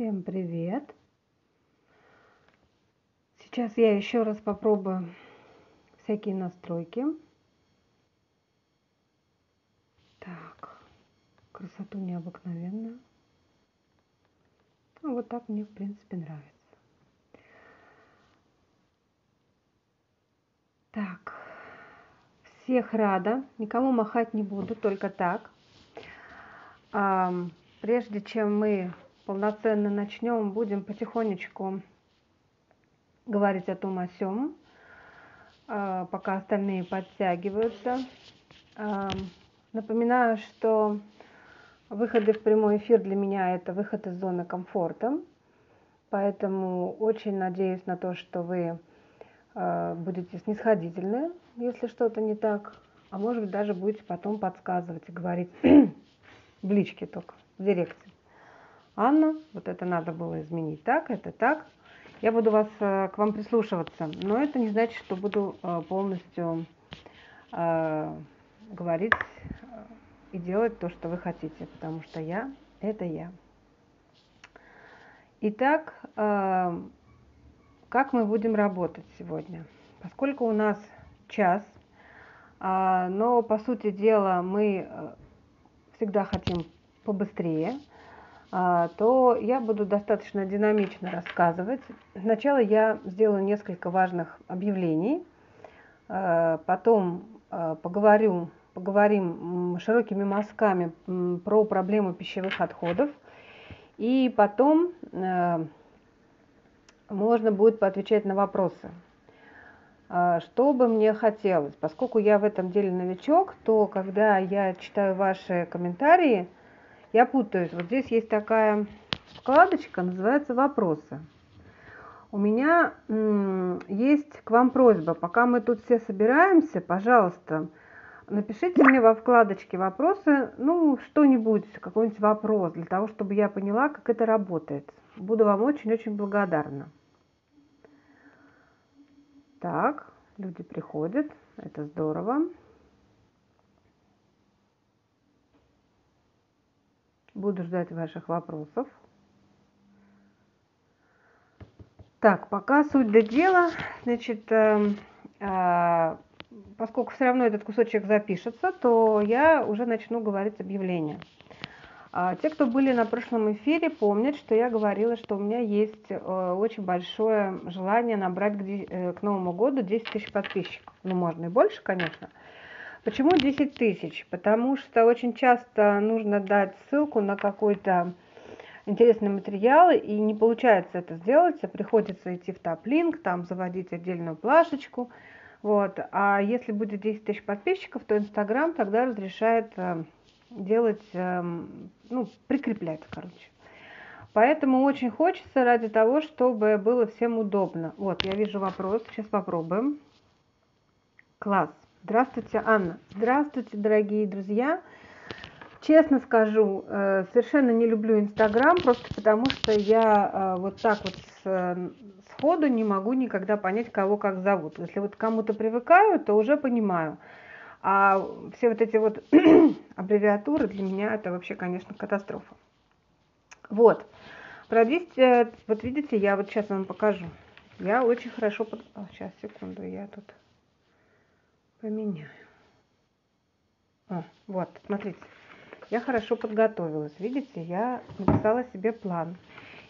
Всем привет! Сейчас я еще раз попробую всякие настройки. Так, красоту необыкновенную. Ну, вот так мне, в принципе, нравится. Так, всех рада. Никому махать не буду, только так. А, прежде чем мы полноценно начнем, будем потихонечку говорить о том о сём, а, пока остальные подтягиваются. А, напоминаю, что выходы в прямой эфир для меня это выход из зоны комфорта, поэтому очень надеюсь на то, что вы а, будете снисходительны, если что-то не так, а может быть даже будете потом подсказывать и говорить в личке только, в директе. Анна, вот это надо было изменить так, это так. Я буду вас, э, к вам прислушиваться, но это не значит, что буду э, полностью э, говорить и делать то, что вы хотите, потому что я – это я. Итак, как мы будем работать сегодня? Поскольку у нас час, но по сути дела мы всегда хотим побыстрее, то я буду достаточно динамично рассказывать. Сначала я сделаю несколько важных объявлений, а, потом а, поговорю, поговорим широкими мазками про проблему пищевых отходов, и потом можно будет поотвечать на вопросы. Что бы мне хотелось? Поскольку я в этом деле новичок, то когда я читаю ваши комментарии – я путаюсь. Вот здесь есть такая вкладочка, называется «Вопросы». У меня есть к вам просьба, пока мы тут все собираемся, пожалуйста, напишите мне во вкладочке вопросы, ну, что-нибудь, какой-нибудь вопрос, для того, чтобы я поняла, как это работает. Буду вам очень-очень благодарна. Так, люди приходят, это здорово. Буду ждать ваших вопросов. Так, пока суть до дела, значит, э, э, поскольку все равно этот кусочек запишется, то я уже начну говорить объявление. А, те, кто были на прошлом эфире, помнят, что я говорила, что у меня есть э, очень большое желание набрать к, э, к Новому году 10 тысяч подписчиков. Ну, можно и больше, конечно. Почему 10 тысяч? Потому что очень часто нужно дать ссылку на какой-то интересный материал, и не получается это сделать, а приходится идти в топ-линк, там заводить отдельную плашечку. Вот. А если будет 10 тысяч подписчиков, то Инстаграм тогда разрешает э, делать, э, ну, прикреплять, короче. Поэтому очень хочется ради того, чтобы было всем удобно. Вот, я вижу вопрос, сейчас попробуем. Класс. Здравствуйте, Анна. Здравствуйте, дорогие друзья. Честно скажу, э, совершенно не люблю Инстаграм, просто потому что я э, вот так вот сходу не могу никогда понять, кого как зовут. Если вот кому-то привыкаю, то уже понимаю. А все вот эти вот аббревиатуры для меня это вообще, конечно, катастрофа. Вот. Про 10, э, вот видите, я вот сейчас вам покажу. Я очень хорошо... Под... О, сейчас, секунду, я тут поменяю. О, вот, смотрите, я хорошо подготовилась. Видите, я написала себе план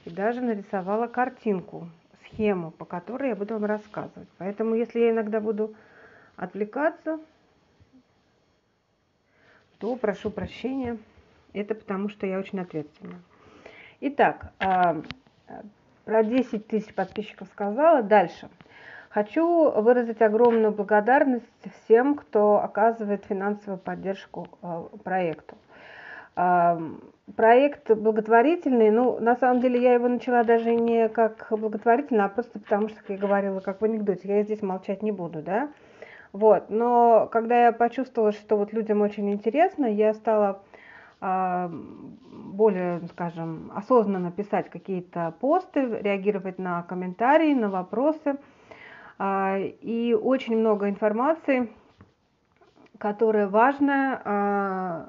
и даже нарисовала картинку, схему, по которой я буду вам рассказывать. Поэтому, если я иногда буду отвлекаться, то прошу прощения. Это потому, что я очень ответственна. Итак, а, про 10 тысяч подписчиков сказала. Дальше. Хочу выразить огромную благодарность всем, кто оказывает финансовую поддержку э, проекту. Э, проект благотворительный, ну, на самом деле я его начала даже не как благотворительный, а просто потому что, как я говорила, как в анекдоте, я здесь молчать не буду, да. Вот, но когда я почувствовала, что вот людям очень интересно, я стала э, более, скажем, осознанно писать какие-то посты, реагировать на комментарии, на вопросы – и очень много информации, которая важная, а,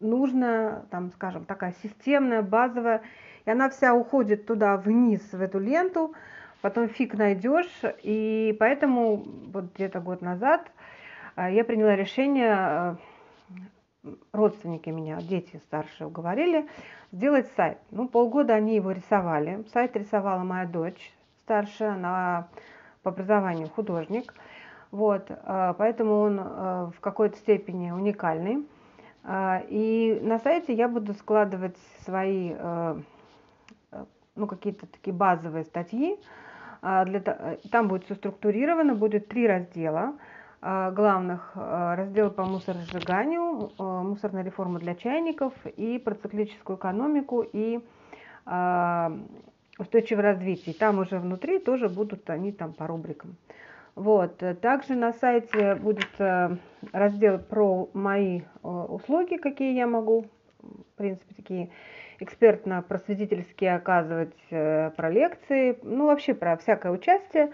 нужно, там, скажем, такая системная, базовая, и она вся уходит туда вниз, в эту ленту, потом фиг найдешь, и поэтому вот где-то год назад а, я приняла решение, а, родственники меня, дети старшие уговорили, сделать сайт. Ну, полгода они его рисовали. Сайт рисовала моя дочь старшая, она по образованию художник. Вот, а, поэтому он в какой-то степени уникальный. И на сайте я буду складывать свои, ну, какие-то такие базовые статьи, э, там будет все структурировано, будет три раздела главных. Раздел по мусоросжиганию, мусорная реформа для чайников и про циклическую экономику и устойчивое развитие. Там уже внутри тоже будут они там по рубрикам. Вот. Также на сайте будет э, раздел про мои э, услуги, какие я могу, в принципе, такие экспертно-просветительские оказывать э, про лекции, ну вообще про всякое участие.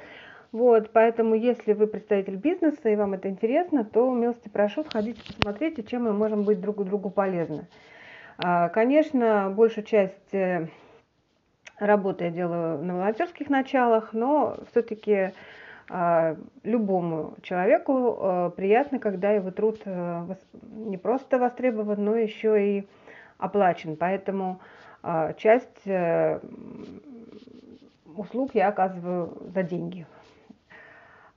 Вот, поэтому если вы представитель бизнеса и вам это интересно, то милости прошу, сходите, посмотрите, чем мы можем быть друг другу полезны. А, конечно, большую часть работы я делаю на волонтерских началах, но все-таки а, любому человеку э, приятно, когда его труд не просто востребован, но еще и оплачен. Поэтому а, часть э, услуг я оказываю за деньги.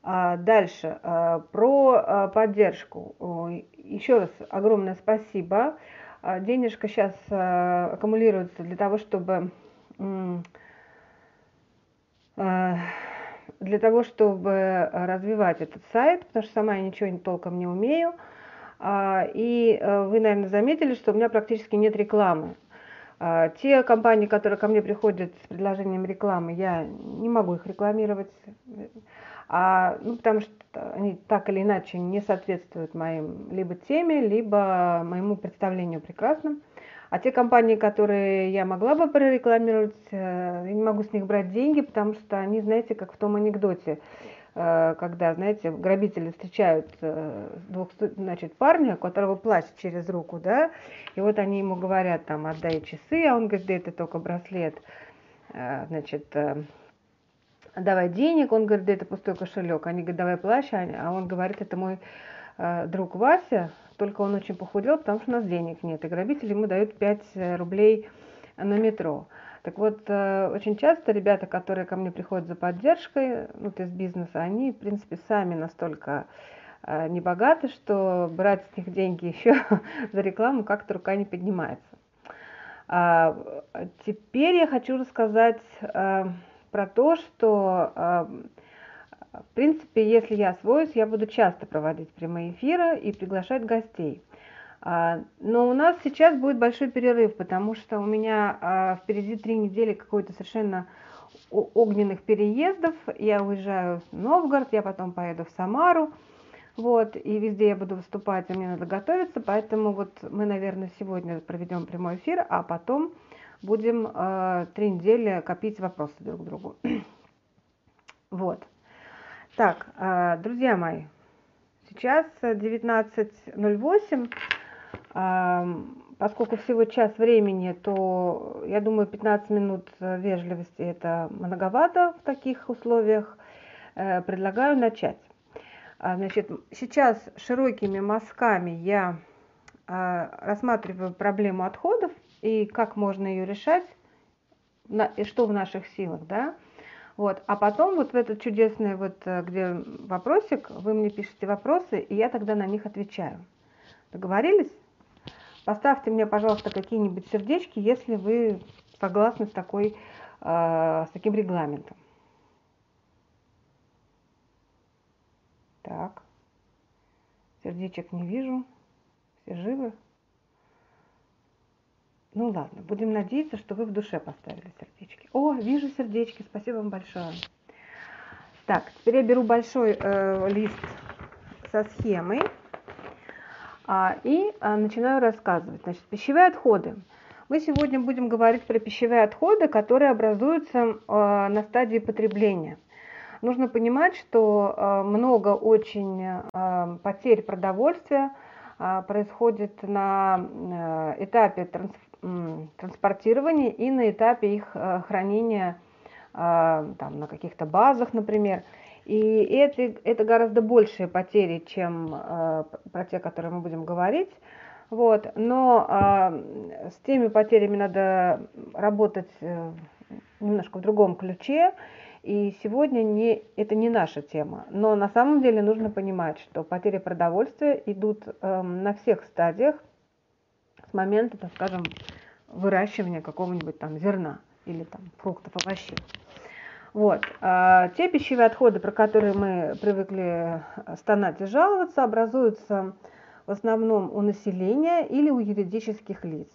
А, дальше, а, про поддержку. Еще раз огромное спасибо. Денежка сейчас аккумулируется для того, чтобы для того, чтобы развивать этот сайт, потому что сама я ничего толком не умею. А, и э, вы, наверное, заметили, что у меня практически нет рекламы. А, те компании, которые ко мне приходят с предложением рекламы, я не могу их рекламировать, а, ну, потому что они так или иначе не соответствуют моим либо теме, либо моему представлению прекрасным. А те компании, которые я могла бы прорекламировать, э, я не могу с них брать деньги, потому что они, знаете, как в том анекдоте. Э, когда, знаете, грабители встречают э, двух, значит, парня, у которого плащ через руку, да, и вот они ему говорят, там, отдай часы, а он говорит, да это только браслет, значит, давай денег, он говорит, да это пустой кошелек, они говорят, давай плащ, а он говорит, это мой друг Вася, только он очень похудел, потому что у нас денег нет, и грабители ему дают 5 рублей на метро. Так вот, э, очень часто ребята, которые ко мне приходят за поддержкой, ну, из бизнеса, они, в принципе, сами настолько э, небогаты, что брать с них деньги еще за рекламу как-то рука не поднимается. А, теперь я хочу рассказать э, про то, что, в принципе, если я освоюсь, я буду часто проводить прямые эфиры и приглашать гостей. А, но у нас сейчас будет большой перерыв, потому что у меня а, впереди три недели какой-то совершенно огненных переездов. Я уезжаю в Новгород, я потом поеду в Самару. Вот, и везде я буду выступать, и мне надо готовиться, поэтому вот мы, наверное, сегодня проведем прямой эфир, а потом будем э, три недели копить вопросы друг к другу. вот. Так, э, друзья мои, сейчас 19.08 поскольку всего час времени, то я думаю 15 минут вежливости это многовато в таких условиях. Э, предлагаю начать. А, значит, сейчас широкими мазками я а, рассматриваю проблему отходов и как можно ее решать, и что в наших силах, да. Вот. А потом вот в этот чудесный, вот, э, где вопросик, вы мне пишете вопросы, и я тогда на них отвечаю. Договорились? Поставьте мне, пожалуйста, какие-нибудь сердечки, если вы согласны с, такой, э, с таким регламентом. Так, сердечек не вижу, все живы. Ну ладно, будем надеяться, что вы в душе поставили сердечки. О, вижу сердечки, спасибо вам большое. Так, теперь я беру большой э, лист со схемой. А, и а, начинаю рассказывать. Значит, пищевые отходы. Мы сегодня будем говорить про пищевые отходы, которые образуются а, на стадии потребления. Нужно понимать, что много очень потерь продовольствия происходит на этапе транспортирования и на этапе их хранения там, на каких-то базах, например. И это, это гораздо большие потери, чем э, про те, которые мы будем говорить. Вот. Но э, с теми потерями надо работать э, немножко в другом ключе. И сегодня не, это не наша тема. Но на самом деле нужно понимать, что потери продовольствия идут э, на всех стадиях с момента, так скажем, выращивания какого-нибудь там зерна или там фруктов, овощей. Вот. А те пищевые отходы, про которые мы привыкли стонать и жаловаться, образуются в основном у населения или у юридических лиц.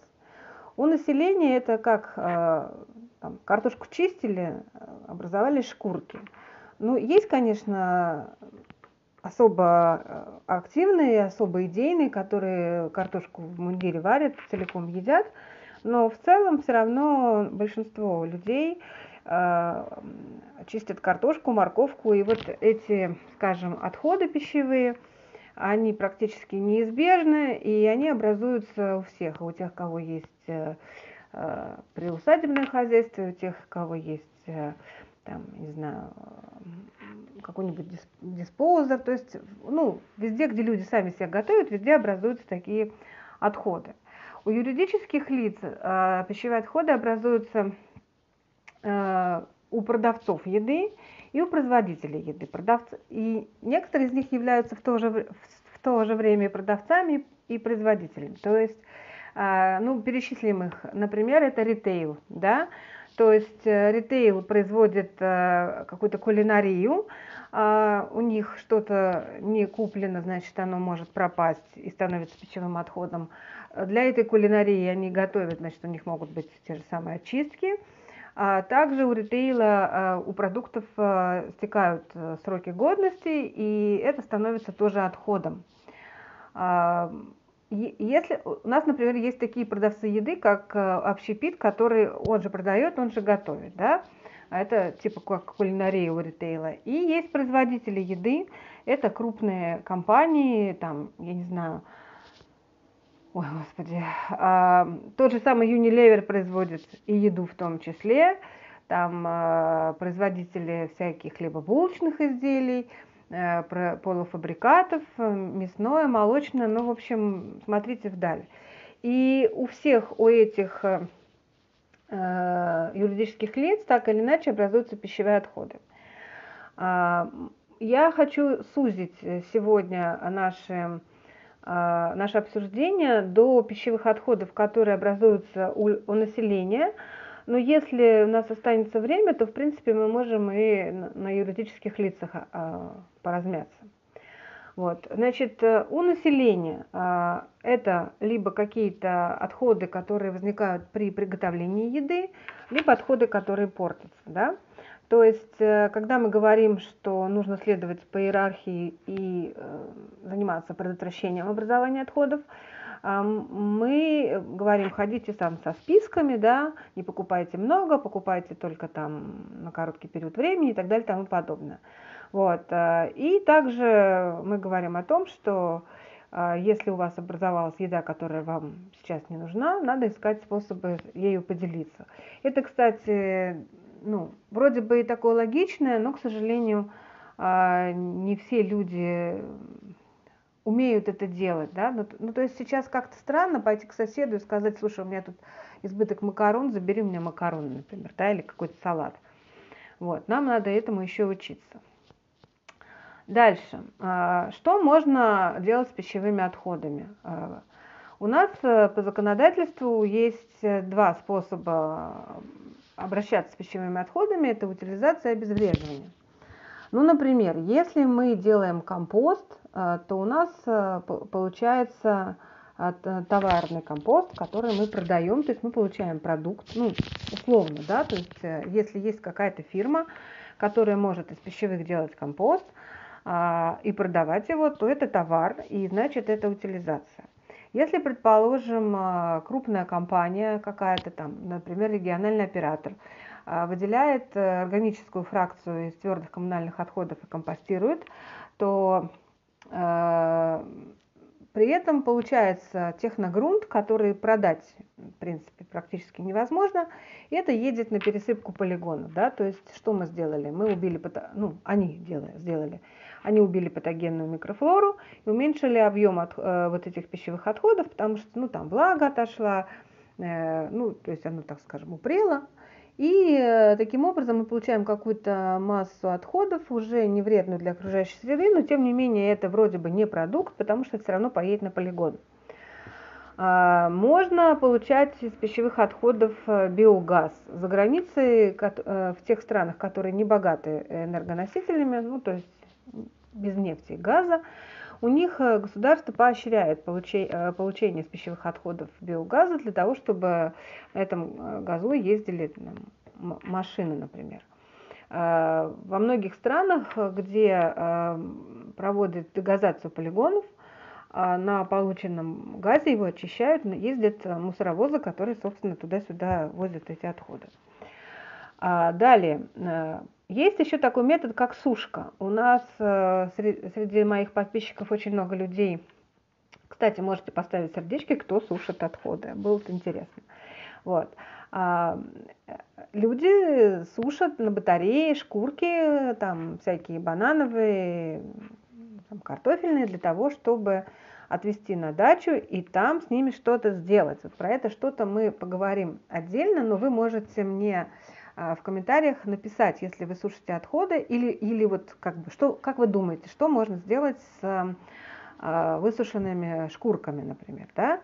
У населения это как а, там, картошку чистили, образовались шкурки. Ну, есть, конечно, особо активные, особо идейные, которые картошку в мундире варят, целиком едят, но в целом все равно большинство людей Э, чистят картошку, морковку, и вот эти, скажем, отходы пищевые, они практически неизбежны, и они образуются у всех, у тех, кого есть э, э, приусадебное хозяйство, у тех, у кого есть, там, не знаю, какой-нибудь диспозер, то есть, ну, везде, где люди сами себя готовят, везде образуются такие отходы. У юридических лиц пищевые отходы образуются Э, у продавцов еды и у производителей еды. Продавцы, и некоторые из них являются в то же, в то же время продавцами и производителями. То есть, э, ну, перечислим их, например, это ритейл, да, то есть э, ритейл производит какую-то кулинарию, а у них что-то не куплено, значит, оно может пропасть и становится пищевым отходом. Для этой кулинарии они готовят, значит, у них могут быть те же самые очистки. А также у ритейла, а, у продуктов а, стекают э, сроки годности, и это становится тоже отходом. Если у нас, например, есть такие продавцы еды, как э, общепит, который он же продает, он же готовит, да, это типа как кулинария у ритейла. И есть производители еды, это крупные компании, там, я не знаю, Ой, господи. А, тот же самый Unilever производит и еду в том числе. Там а, производители всяких хлебобулочных изделий, а, полуфабрикатов, мясное, молочное. Ну, в общем, смотрите вдаль. И у всех у этих а, юридических лиц так или иначе образуются пищевые отходы. А, я хочу сузить сегодня наши а, наше обсуждение до пищевых отходов, которые образуются у, у населения. Но если у нас останется время, то в принципе мы можем и на юридических лицах а, поразмяться. Вот. Значит, э, у населения а, это либо какие-то отходы, которые возникают при приготовлении еды, либо отходы, которые портятся. Да? То есть, э, когда мы говорим, что нужно следовать по иерархии и э, заниматься предотвращением образования отходов, мы говорим, ходите там со списками, да, не покупайте много, покупайте только там на короткий период времени и так далее и тому подобное. Вот. Э, и также мы говорим о том, что если у вас образовалась еда, которая вам сейчас не нужна, надо искать способы ею поделиться. Это, кстати, ну, вроде бы и такое логичное, но, к сожалению, а, не все люди умеют это делать, да, ну, ну то есть сейчас как-то странно пойти к соседу и сказать, слушай, у меня тут избыток макарон, забери у меня макароны, например, да, или какой-то салат. Вот, нам надо этому еще учиться. Дальше. А, что можно делать с пищевыми отходами? А, у нас э, по законодательству есть э, два способа обращаться с пищевыми отходами, это утилизация и обезвреживание. Ну, например, если мы делаем компост, то у нас э, получается э, товарный компост, который мы продаем, то есть мы получаем продукт, ну, условно, да, то есть если есть какая-то фирма, которая может из пищевых делать компост и продавать его, то это товар, и значит это утилизация. Если, предположим, а, крупная компания какая-то там, например, региональный оператор, а, выделяет э, органическую фракцию из твердых коммунальных отходов и компостирует, то э, при этом получается техногрунт, который продать, в принципе, практически невозможно. И это едет на пересыпку полигонов. Да? То есть что мы сделали? Мы убили, ну, они делали, сделали. Они убили патогенную микрофлору и уменьшили объем от, э, вот этих пищевых отходов, потому что ну, там влага отошла, э, ну, то есть оно, так скажем, упрело. И э, таким образом мы получаем какую-то массу отходов, уже не вредную для окружающей среды, но тем не менее это вроде бы не продукт, потому что все равно поедет на полигон. А, можно получать из пищевых отходов э, биогаз. За границей, э, в тех странах, которые не богаты энергоносителями, ну то есть без нефти и газа, у них э, государство поощряет получение, э, получение из пищевых отходов биогаза для того, чтобы на этом э, газу ездили машины, например. Во многих странах, где проводят дегазацию полигонов, на полученном газе его очищают, ездят мусоровозы, которые, собственно, туда-сюда возят эти отходы. Далее, есть еще такой метод, как сушка. У нас э, среди моих подписчиков очень много людей. Кстати, можете поставить сердечки, кто сушит отходы. Было бы интересно. Вот. А, люди сушат на батарее шкурки, там всякие банановые, там, картофельные, для того, чтобы отвезти на дачу и там с ними что-то сделать. Вот про это что-то мы поговорим отдельно, но вы можете мне а, в комментариях написать, если вы сушите отходы, или, или вот как бы, что, как вы думаете, что можно сделать с а, высушенными шкурками, например, да?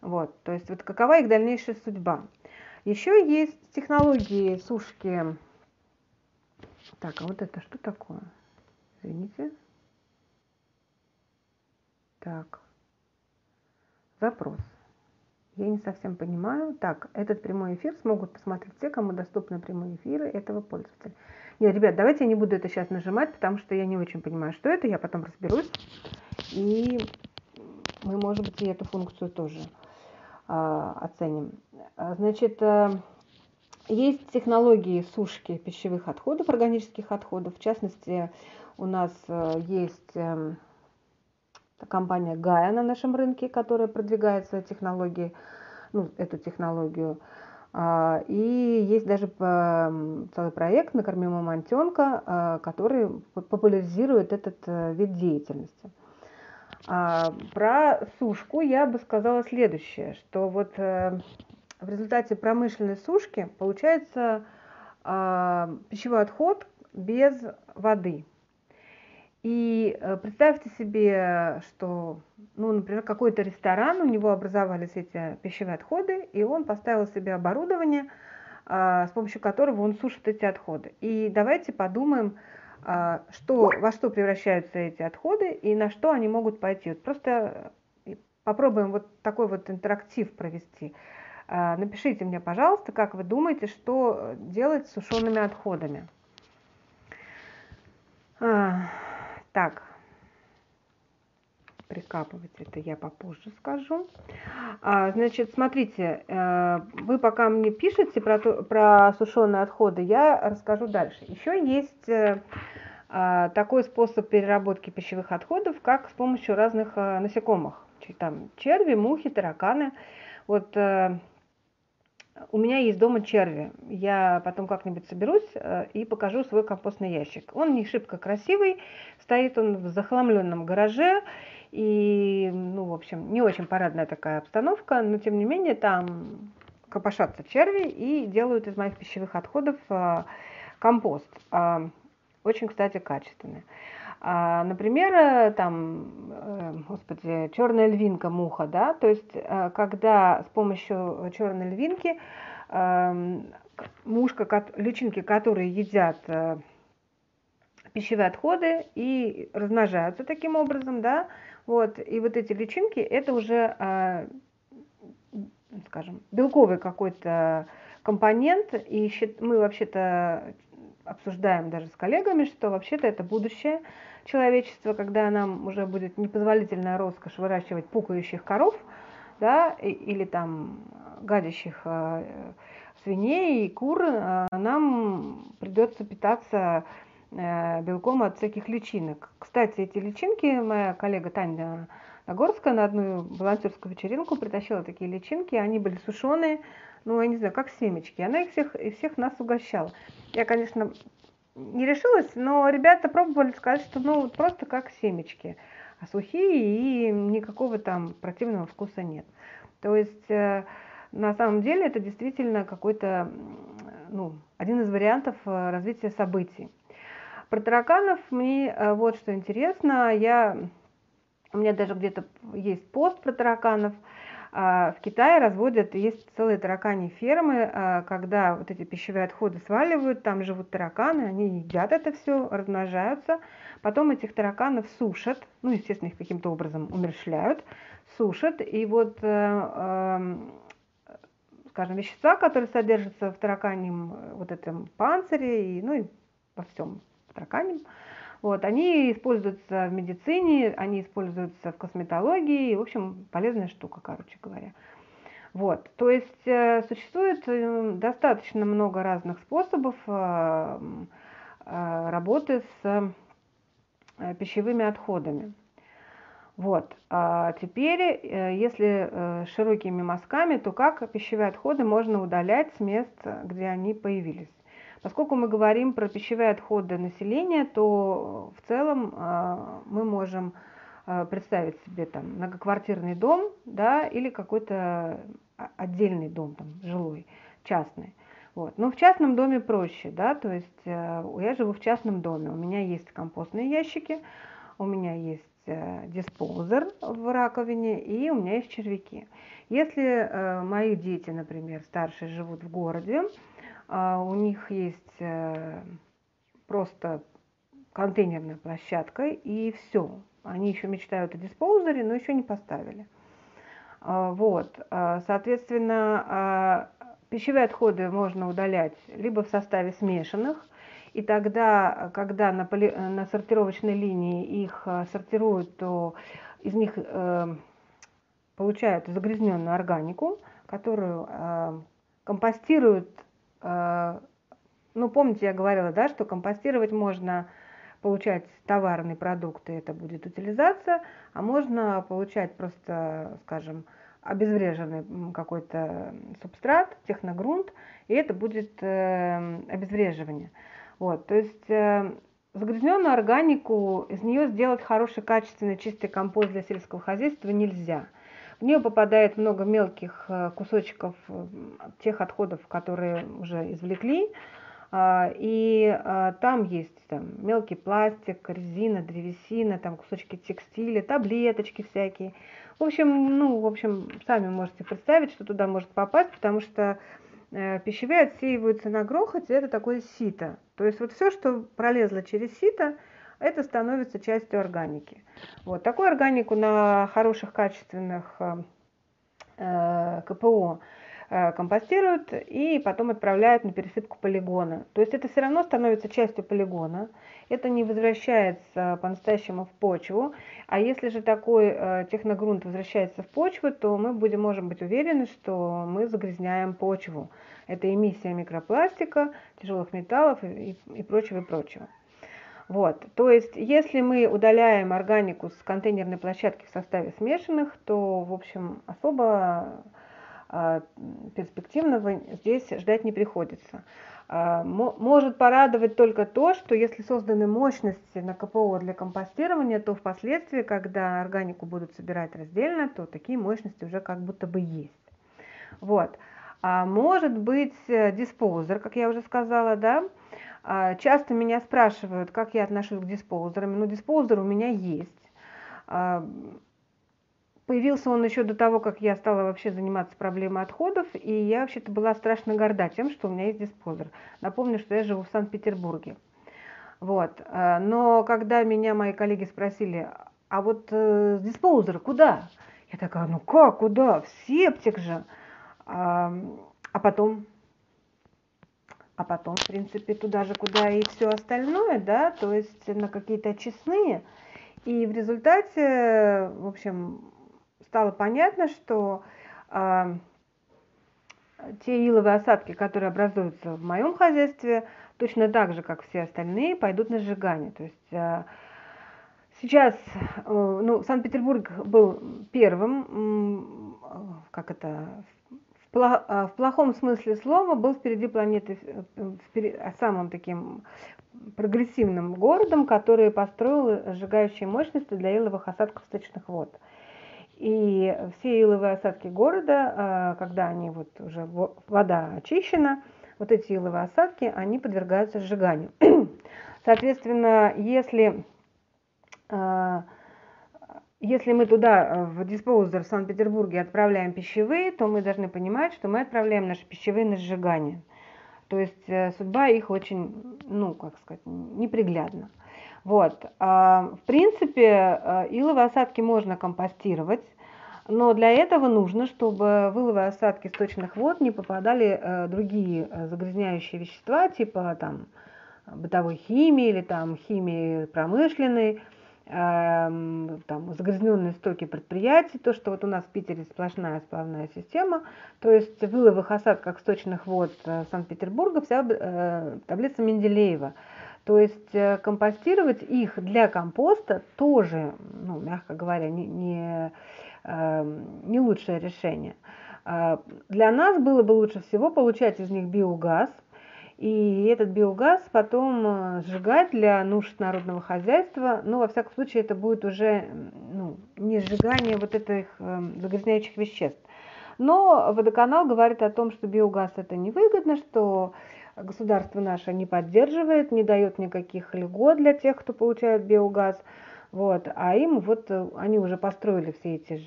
Вот, то есть вот какова их дальнейшая судьба. Еще есть технологии сушки. Так, а вот это что такое? Извините. Так. Запрос. Я не совсем понимаю. Так, этот прямой эфир смогут посмотреть те, кому доступны прямые эфиры этого пользователя. Нет, ребят, давайте я не буду это сейчас нажимать, потому что я не очень понимаю, что это. Я потом разберусь. И мы, может быть, и эту функцию тоже а, оценим. А, значит, а, есть технологии сушки пищевых отходов, органических отходов. В частности, у нас а, есть... А, компания Гая на нашем рынке, которая продвигает свои технологии, ну, эту технологию. А, и есть даже целый проект «Накорми мамонтенка», а, который популяризирует этот э, вид деятельности. А, про сушку я бы сказала следующее, что вот э, в результате промышленной сушки получается пищевой отход без воды – и э, представьте себе, что, ну, например, какой-то ресторан, у него образовались эти пищевые отходы, и он поставил себе оборудование, а, с помощью которого он сушит эти отходы. И давайте подумаем, а, что, во что превращаются эти отходы и на что они могут пойти. Вот просто э, попробуем вот такой вот интерактив провести. А, напишите мне, пожалуйста, как вы думаете, что делать с сушеными отходами. Так, прикапывать это я попозже скажу. А, значит, смотрите, э, вы пока мне пишете про, то, про сушеные отходы, я расскажу дальше. Еще есть э, а, такой способ переработки пищевых отходов, как с помощью разных э, насекомых. Там черви, мухи, тараканы. Вот у меня есть дома черви. Я потом как-нибудь соберусь и покажу свой компостный ящик. Он не шибко красивый, стоит он в захламленном гараже. И, ну, в общем, не очень парадная такая обстановка, но тем не менее там копошатся черви и делают из моих пищевых отходов э, компост. Э, очень, кстати, качественный. А, например, э, там, э, господи, черная львинка муха, да, то есть э, когда с помощью черной львинки эм, мушка, личинки, которые едят пищевые отходы и размножаются таким образом, да, вот, и вот эти личинки, это уже, скажем, белковый какой-то компонент, и мы вообще-то обсуждаем даже с коллегами, что вообще-то это будущее, человечества, когда нам уже будет непозволительная роскошь выращивать пукающих коров, да, или там гадящих э, свиней и кур, э, нам придется питаться э, белком от всяких личинок. Кстати, эти личинки, моя коллега Таня Нагорская на одну волонтерскую вечеринку притащила такие личинки, они были сушеные, ну, я не знаю, как семечки. Она их всех, и всех нас угощала. Я, конечно, не решилась, но ребята пробовали сказать, что ну просто как семечки, а сухие и никакого там противного вкуса нет. То есть э, на самом деле это действительно какой-то, ну, один из вариантов э, развития событий. Про тараканов мне э, вот что интересно. Я, у меня даже где-то есть пост про тараканов. А, в Китае разводят, есть целые таракани фермы, а, когда вот эти пищевые отходы сваливают, там живут тараканы, они едят это все, размножаются, потом этих тараканов сушат, ну, естественно, их каким-то образом умерщвляют, сушат, и вот, э, эм, скажем, вещества, которые содержатся в тараканьем э, вот этом панцире, и, ну, и во всем тараканьем, вот, они используются в медицине, они используются в косметологии, в общем, полезная штука, короче говоря. Вот, то есть э, существует э, достаточно много разных способов э, работы с пищевыми отходами. Вот. А теперь, если широкими мазками, то как пищевые отходы можно удалять с мест, где они появились? Поскольку мы говорим про пищевые отходы населения, то в целом а, мы можем а, представить себе там многоквартирный дом, да, или какой-то отдельный дом, там, жилой, частный. Вот. Но в частном доме проще, да, то есть э, я живу в частном доме, у меня есть компостные ящики, у меня есть э, диспоузер в раковине и у меня есть червяки. Если э, мои дети, например, старшие живут в городе, у них есть э, просто контейнерная площадка и все. Они еще мечтают о диспоузере, но еще не поставили. А, вот, а, соответственно, пищевые отходы можно удалять либо в составе смешанных, и тогда, когда на, поли, на сортировочной линии их сортируют, то из них э, получают загрязненную органику, которую э, компостируют Э, ну, помните, я говорила, да, что компостировать можно получать товарные продукты, это будет утилизация, а можно получать просто, скажем, обезвреженный какой-то субстрат, техногрунт, и это будет э, обезвреживание. Вот, то есть э, загрязненную органику, из нее сделать хороший, качественный, чистый компост для сельского хозяйства нельзя – в нее попадает много мелких э, кусочков э, тех отходов, которые уже извлекли, а, и а, там есть там, мелкий пластик, резина, древесина, там кусочки текстиля, таблеточки всякие. В общем, ну, в общем, сами можете представить, что туда может попасть, потому что э, пищевые отсеиваются на грохоте, это такое сито. То есть вот все, что пролезло через сито, это становится частью органики. Вот такую органику на хороших качественных э, э КПО э, компостируют и потом отправляют на пересыпку полигона. То есть это все равно становится частью полигона, это не возвращается по-настоящему в почву. А если же такой техногрунт возвращается в почву, то мы будем, можем быть уверены, что мы загрязняем почву. Это эмиссия микропластика, тяжелых металлов и, и прочего, и прочего. Вот. То есть, если мы удаляем органику с контейнерной площадки в составе смешанных, то, в общем, особо э, перспективного здесь ждать не приходится. Э, может порадовать только то, что если созданы мощности на КПО для компостирования, то впоследствии, когда органику будут собирать раздельно, то такие мощности уже как будто бы есть. Вот. А может быть э, диспоузер, как я уже сказала, да, а, часто меня спрашивают, как я отношусь к диспоузерам. Ну, диспоузер у меня есть. А, появился он еще до того, как я стала вообще заниматься проблемой отходов, и я вообще-то была страшно горда тем, что у меня есть диспоузер. Напомню, что я живу в Санкт-Петербурге. Вот. А, но когда меня мои коллеги спросили, а вот э, диспоузер куда? Я такая, ну как, куда? В септик же. А, а потом а потом, в принципе, туда же, куда и все остальное, да, то есть на какие-то очистные. И в результате, в общем, стало понятно, что э, те иловые осадки, которые образуются в моем хозяйстве, точно так же, как все остальные, пойдут на сжигание. То есть э, Сейчас, э, ну, Санкт-Петербург был первым, как это, в плохом смысле слова, был впереди планеты, впереди, самым таким прогрессивным городом, который построил сжигающие мощности для иловых осадков сточных вод. И все иловые осадки города, а, когда они вот уже вода очищена, вот эти иловые осадки, они подвергаются сжиганию. Соответственно, если, а, если мы туда, в диспоузер в Санкт-Петербурге отправляем пищевые, то мы должны понимать, что мы отправляем наши пищевые на сжигание. То есть э, судьба их очень, ну, как сказать, неприглядна. Вот. А, в принципе, э, иловые осадки можно компостировать, но для этого нужно, чтобы в иловые осадки сточных вод не попадали э, другие загрязняющие вещества, типа там бытовой химии или там химии промышленной, там, загрязненные стоки предприятий, то, что вот у нас в Питере сплошная сплавная система, то есть в выловых осадках сточных вод э, Санкт-Петербурга вся э, таблица Менделеева. То есть э, компостировать их для компоста тоже, ну, мягко говоря, не, не, э, не лучшее решение. Для нас было бы лучше всего получать из них биогаз – и этот биогаз потом э, сжигать для нужд народного хозяйства. Ну, во всяком случае, это будет уже ну, не сжигание вот этих э, загрязняющих веществ. Но водоканал говорит о том, что биогаз это невыгодно, что государство наше не поддерживает, не дает никаких льгот для тех, кто получает биогаз. Вот, а им вот э, они уже построили все эти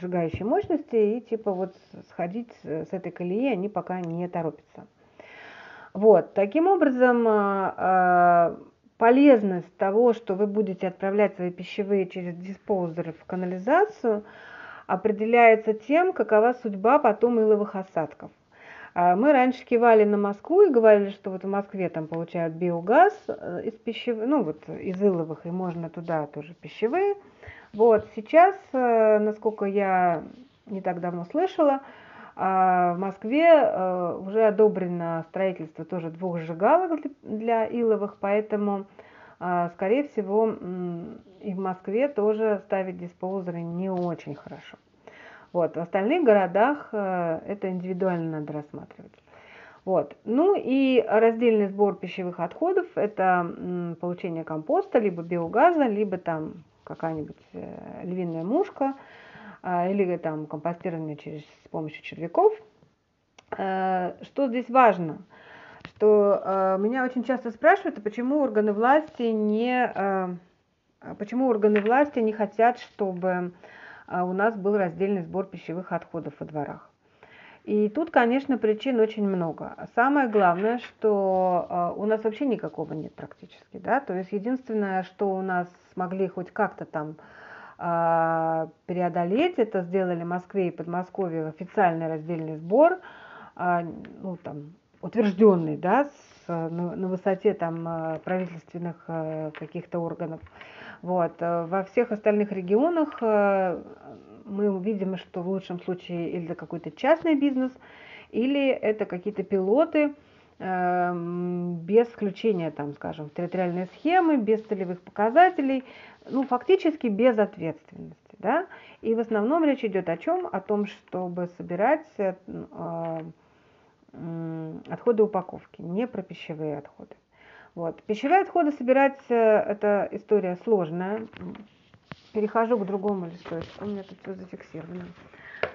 сжигающие мощности, и типа вот сходить с этой колеи они пока не торопятся. Вот, таким образом, а, а, полезность того, что вы будете отправлять свои пищевые через диспоузеры в канализацию, определяется тем, какова судьба потом иловых осадков. А, мы раньше кивали на Москву и говорили, что вот в Москве там получают биогаз э, из пищевых, ну вот из иловых, и можно туда тоже пищевые. Вот сейчас, э, насколько я не так давно слышала, а в Москве э, уже одобрено строительство тоже двух сжигалок для иловых, поэтому, э, скорее всего, и в Москве тоже ставить диспоузеры не очень хорошо. Вот. В остальных городах э, это индивидуально надо рассматривать. Вот. Ну и раздельный сбор пищевых отходов – это получение компоста, либо биогаза, либо там какая-нибудь львиная мушка – а, или там компостирование через, с помощью червяков. Э, что здесь важно? Что э, меня очень часто спрашивают, а почему органы власти не, почему органы власти не хотят, чтобы у нас был раздельный сбор пищевых отходов во дворах. И тут, конечно, причин очень много. Самое главное, что у нас вообще никакого нет практически. Да? То есть единственное, что у нас смогли хоть как-то там а, преодолеть. Это сделали в Москве и Подмосковье официальный раздельный сбор, а, ну, там, утвержденный, да, с, на, на высоте там а, правительственных каких-то органов. Вот. Во всех остальных регионах мы видим, что в лучшем случае или это какой-то частный бизнес, или это какие-то пилоты, без включения, там, скажем, в территориальные схемы, без целевых показателей, ну, фактически без ответственности. Да? И в основном речь идет о чем? О том, чтобы собирать э, отходы упаковки, не про пищевые отходы. Вот. Пищевые отходы собирать э, это история сложная. Перехожу к другому листу, у меня тут все зафиксировано.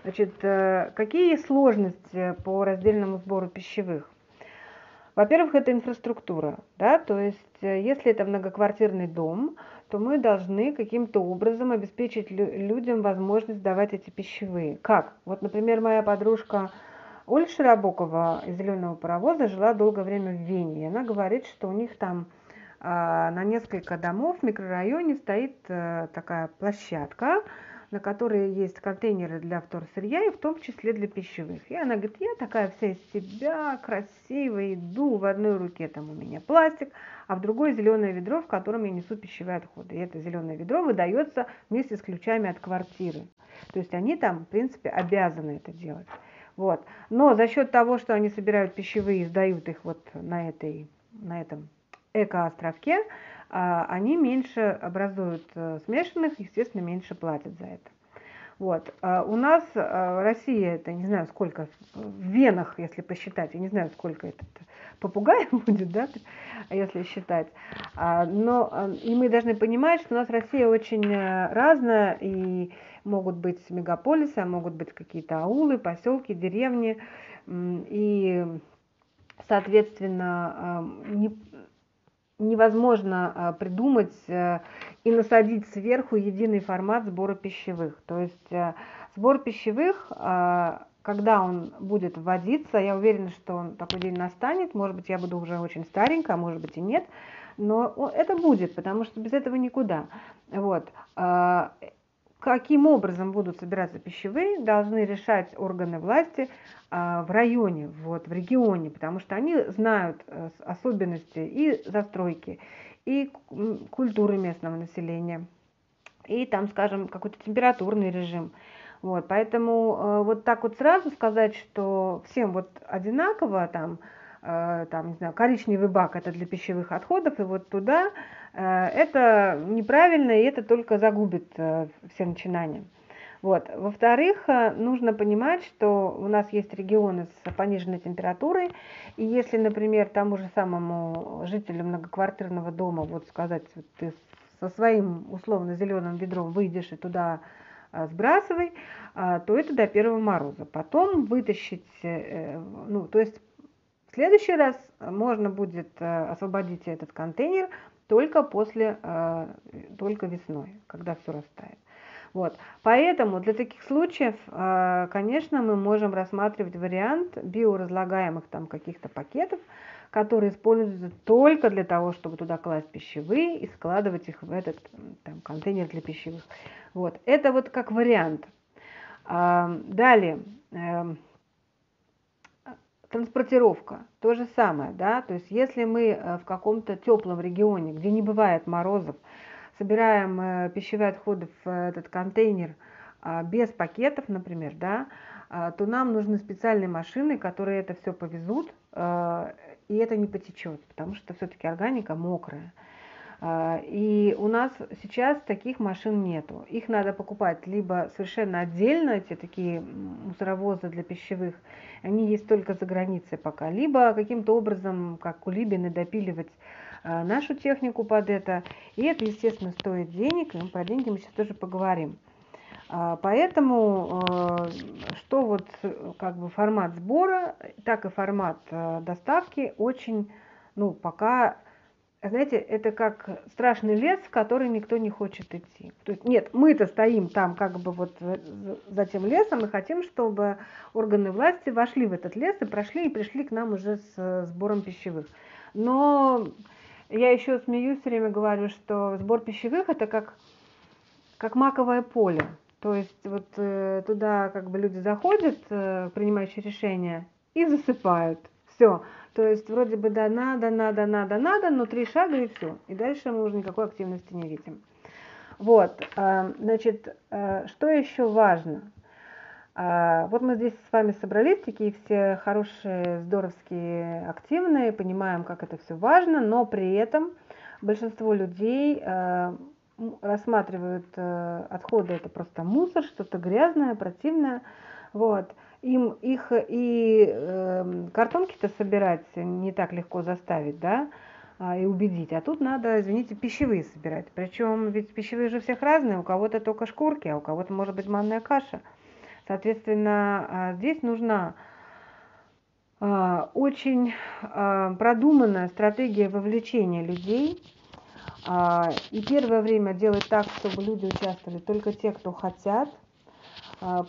Значит, э, какие сложности по раздельному сбору пищевых? Во-первых, это инфраструктура, да, то есть э, если это многоквартирный дом, то мы должны каким-то образом обеспечить людям возможность давать эти пищевые. Как? Вот, например, моя подружка Ольга Широбокова из «Зеленого паровоза» жила долгое время в Вене, и она говорит, что у них там а, на несколько домов в микрорайоне стоит а, такая площадка, на которой есть контейнеры для вторсырья и в том числе для пищевых. И она говорит, я такая вся из себя, красивая, иду, в одной руке там у меня пластик, а в другой зеленое ведро, в котором я несу пищевые отходы. И это зеленое ведро выдается вместе с ключами от квартиры. То есть они там, в принципе, обязаны это делать. Вот. Но за счет того, что они собирают пищевые и сдают их вот на, этой, на этом эко-островке, а, они меньше образуют э, смешанных, естественно, меньше платят за это. Вот. А у нас а, Россия, это не знаю сколько, в венах, если посчитать, я не знаю сколько это попугай будет, да, если считать. А, но и мы должны понимать, что у нас Россия очень э, разная, и могут быть мегаполисы, а могут быть какие-то аулы, поселки, деревни, и, соответственно, не, невозможно придумать э, и насадить сверху единый формат сбора пищевых. То есть э, сбор пищевых, э, когда он будет вводиться, я уверена, что он такой день настанет, может быть, я буду уже очень старенькая, а может быть и нет, но это будет, потому что без этого никуда. Вот. Э, каким образом будут собираться пищевые, должны решать органы власти в районе, вот, в регионе, потому что они знают особенности и застройки, и культуры местного населения, и там, скажем, какой-то температурный режим. Вот, поэтому э, вот так вот сразу сказать, что всем вот одинаково, там, э, там, не знаю, коричневый бак это для пищевых отходов, и вот туда, э, это неправильно, и это только загубит э, все начинания. Вот. Во-вторых, э, нужно понимать, что у нас есть регионы с пониженной температурой, и если, например, тому же самому жителю многоквартирного дома, вот сказать, вот ты со своим условно зеленым ведром выйдешь и туда э, сбрасывай, э, то это до первого мороза. Потом вытащить, ну, то есть следующий раз можно будет освободить этот контейнер только после, только весной, когда все растает. Вот. Поэтому для таких случаев, конечно, мы можем рассматривать вариант биоразлагаемых там каких-то пакетов, которые используются только для того, чтобы туда класть пищевые и складывать их в этот там, контейнер для пищевых. Вот. Это вот как вариант. Далее. Транспортировка. То же самое, да, то есть если мы э, в каком-то теплом регионе, где не бывает морозов, собираем э, пищевые отходы в этот контейнер а, без пакетов, например, да, а, то нам нужны специальные машины, которые это все повезут, и это не потечет, потому что все-таки органика мокрая. И у нас сейчас таких машин нету. Их надо покупать либо совершенно отдельно, эти такие мусоровозы для пищевых, они есть только за границей пока, либо каким-то образом, как кулибины, допиливать Э, нашу технику под это. И это, естественно, стоит денег, и про деньги мы сейчас тоже поговорим. А, поэтому, что вот как бы формат сбора, так и формат доставки очень, ну, пока, знаете, это как страшный лес, в который никто не хочет идти. То есть, нет, мы-то стоим там как бы вот за тем лесом и хотим, чтобы органы власти вошли в этот лес и прошли и пришли к нам уже с сбором пищевых. Но я еще смеюсь, все время говорю, что сбор пищевых это как, как маковое поле. То есть вот э, туда как бы люди заходят, э, принимающие решения, и засыпают. Все. То есть вроде бы да, надо, надо, надо, надо, но три шага и все. И дальше мы уже никакой активности не видим. Вот, э, значит, э, что еще важно? А, вот мы здесь с вами собрались, такие все хорошие, здоровские, активные, понимаем, как это все важно, но при этом большинство людей рассматривают отходы это просто мусор, что-то грязное, противное. Вот. Им их и э, картонки-то собирать не так легко заставить, да, и убедить. А тут надо, извините, пищевые собирать. Причем ведь пищевые же всех разные, у кого-то только шкурки, а у кого-то может быть манная каша. Соответственно, а, здесь нужна а, очень а, продуманная стратегия вовлечения людей. И первое время делать так, чтобы люди участвовали только те, кто хотят.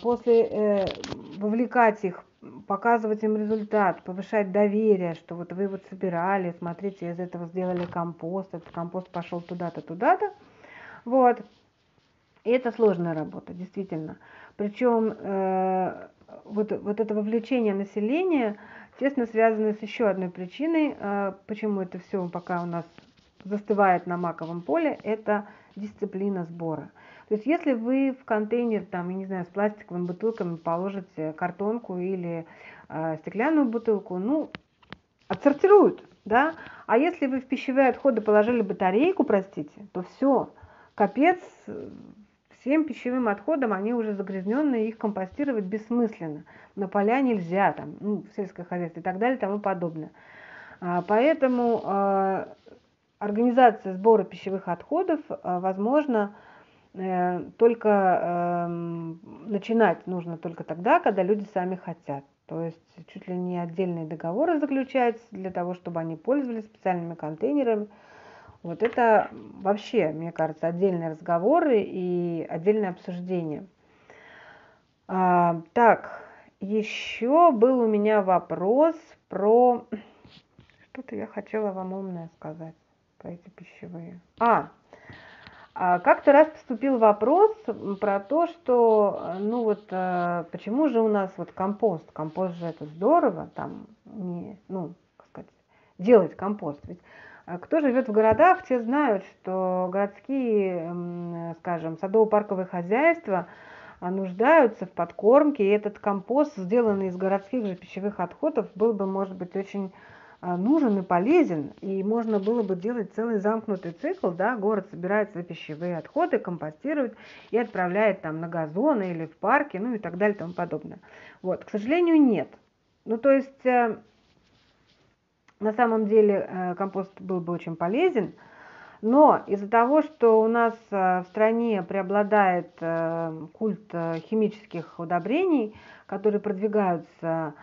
После э, вовлекать их, показывать им результат, повышать доверие, что вот вы вот собирали, смотрите, из этого сделали компост, этот компост пошел туда-то, туда-то. Вот. И это сложная работа, действительно. Причем э, вот, вот это вовлечение населения тесно связано с еще одной причиной, э, почему это все пока у нас застывает на маковом поле, это дисциплина сбора. То есть если вы в контейнер, там, я не знаю, с пластиковыми бутылками положите картонку или э, стеклянную бутылку, ну, отсортируют, да, а если вы в пищевые отходы положили батарейку, простите, то все, капец, всем пищевым отходам, они уже загрязненные, их компостировать бессмысленно. На поля нельзя, там, ну, в сельское хозяйство и так далее и тому подобное. А, поэтому а, организация сбора пищевых отходов, а, возможно, э, только эм, начинать нужно только тогда, когда люди сами хотят. То есть чуть ли не отдельные договоры заключаются для того, чтобы они пользовались специальными контейнерами. Вот это вообще, мне кажется, отдельные разговоры и отдельное обсуждение. А, так, еще был у меня вопрос про... Что-то я хотела вам умное сказать про эти пищевые. А как-то раз поступил вопрос про то, что, ну вот, э, почему же у нас вот компост, компост же это здорово, там, не, ну, как сказать, делать компост. Ведь э, кто живет в городах, те знают, что городские, скажем, садово-парковые хозяйства э, нуждаются в подкормке, и этот компост, сделанный из городских же пищевых отходов, был бы, может быть, очень а, нужен и полезен, и можно было бы делать целый замкнутый цикл, да, город собирает свои пищевые отходы, компостирует и отправляет там на газоны или в парки, ну и так далее и тому подобное. Вот, к сожалению, нет. Ну, то есть, э, на самом деле, э, компост был бы очень полезен, но из-за того, что у нас э, в стране преобладает культ химических удобрений, которые продвигаются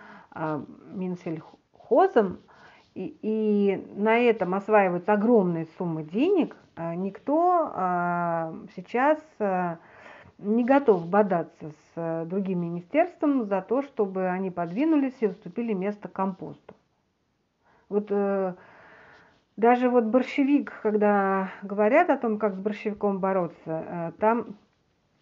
Минсельхозом, и, и на этом осваиваются огромные суммы денег, а никто а, сейчас а, не готов бодаться с другим министерством за то, чтобы они подвинулись и уступили место компосту. Вот э, даже вот борщевик, когда говорят о том, как с борщевиком бороться, э, там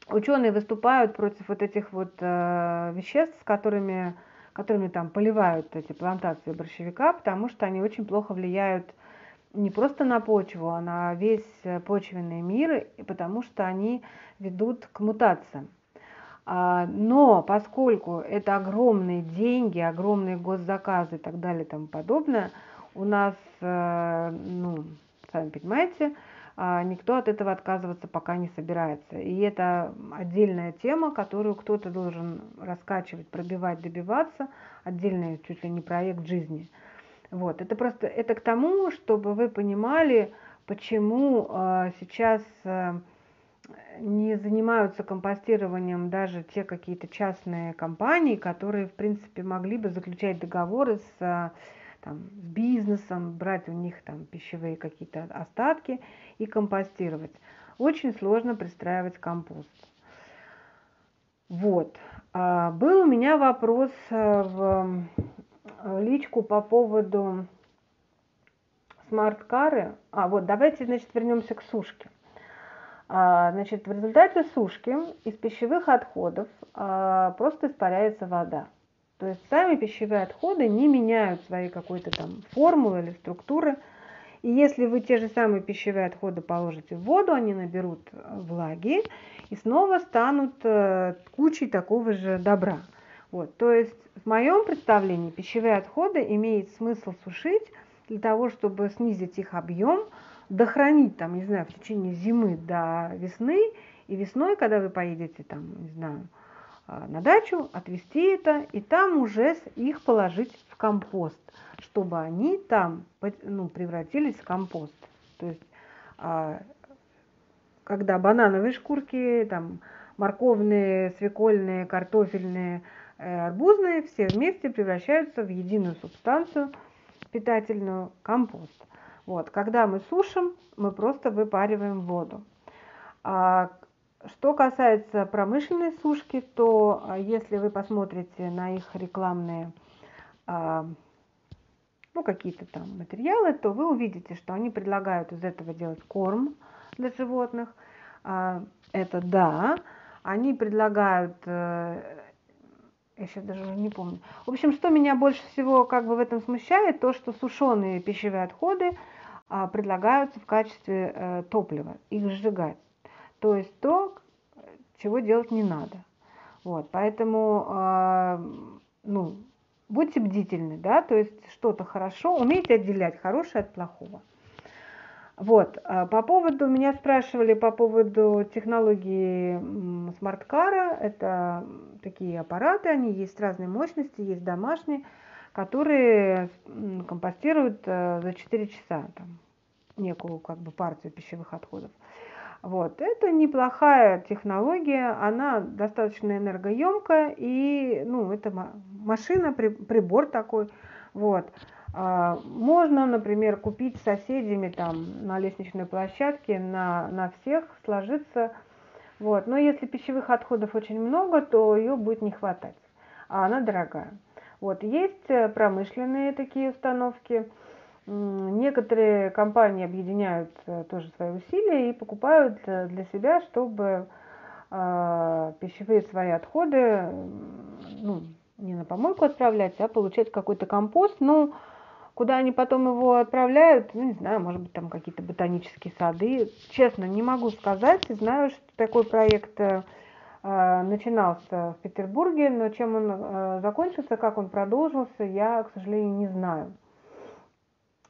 ученые выступают против вот этих вот э, веществ, с которыми которыми там поливают эти плантации борщевика, потому что они очень плохо влияют не просто на почву, а на весь э, почвенный мир, потому что они ведут к мутациям. А, но поскольку это огромные деньги, огромные госзаказы и так далее и тому подобное, у нас, э, ну, сами понимаете, никто от этого отказываться пока не собирается. И это отдельная тема, которую кто-то должен раскачивать, пробивать, добиваться, отдельный чуть ли не проект жизни. Вот. Это просто это к тому, чтобы вы понимали, почему э, сейчас э, не занимаются компостированием даже те какие-то частные компании, которые, в принципе, могли бы заключать договоры с там, с бизнесом, брать у них там пищевые какие-то остатки и компостировать. Очень сложно пристраивать компост. Вот. А, был у меня вопрос э, в э, личку по поводу смарт-кары. А, вот, давайте, значит, вернемся к сушке. А, значит, в результате сушки из пищевых отходов а, просто испаряется вода. То есть сами пищевые отходы не меняют своей какой-то там формулы или структуры. И если вы те же самые пищевые отходы положите в воду, они наберут влаги и снова станут э, кучей такого же добра. Вот, то есть в моем представлении пищевые отходы имеет смысл сушить для того, чтобы снизить их объем, дохранить там, не знаю, в течение зимы до весны, и весной, когда вы поедете там, не знаю, на дачу, отвезти это и там уже их положить в компост, чтобы они там ну, превратились в компост. То есть, а, когда банановые шкурки, там, морковные, свекольные, картофельные, э, арбузные, все вместе превращаются в единую субстанцию питательную компост. Вот, когда мы сушим, мы просто выпариваем воду. А что касается промышленной сушки, то а, если вы посмотрите на их рекламные а, ну, какие-то там материалы, то вы увидите, что они предлагают из этого делать корм для животных. А, это да. Они предлагают, э, я сейчас даже не помню. В общем, что меня больше всего как бы в этом смущает, то, что сушеные пищевые отходы предлагаются в качестве э, топлива, их сжигать то есть то, чего делать не надо. Вот, поэтому, э, ну, будьте бдительны, да, то есть что-то хорошо, умейте отделять хорошее от плохого. Вот, а по поводу, меня спрашивали по поводу технологии смарт-кара, это такие аппараты, они есть разной мощности, есть домашние, которые компостируют э, за 4 часа там, некую как бы партию пищевых отходов. Вот. Это неплохая технология, она достаточно энергоемкая, и ну, это машина, прибор такой. Вот. А, можно, например, купить с соседями там на лестничной площадке на, на всех, сложиться. Вот. Но если пищевых отходов очень много, то ее будет не хватать, а она дорогая. Вот. Есть э, промышленные такие установки. Некоторые компании объединяют э, тоже свои усилия и покупают э, для себя, чтобы пищевые свои отходы ну, не на помойку отправлять, а получать какой-то компост. Ну, Куда они потом его отправляют, ну, не знаю, может быть, там какие-то ботанические сады. Честно, не могу сказать. Знаю, что такой проект э, начинался в Петербурге, но чем он закончился, как он продолжился, я, к сожалению, не знаю.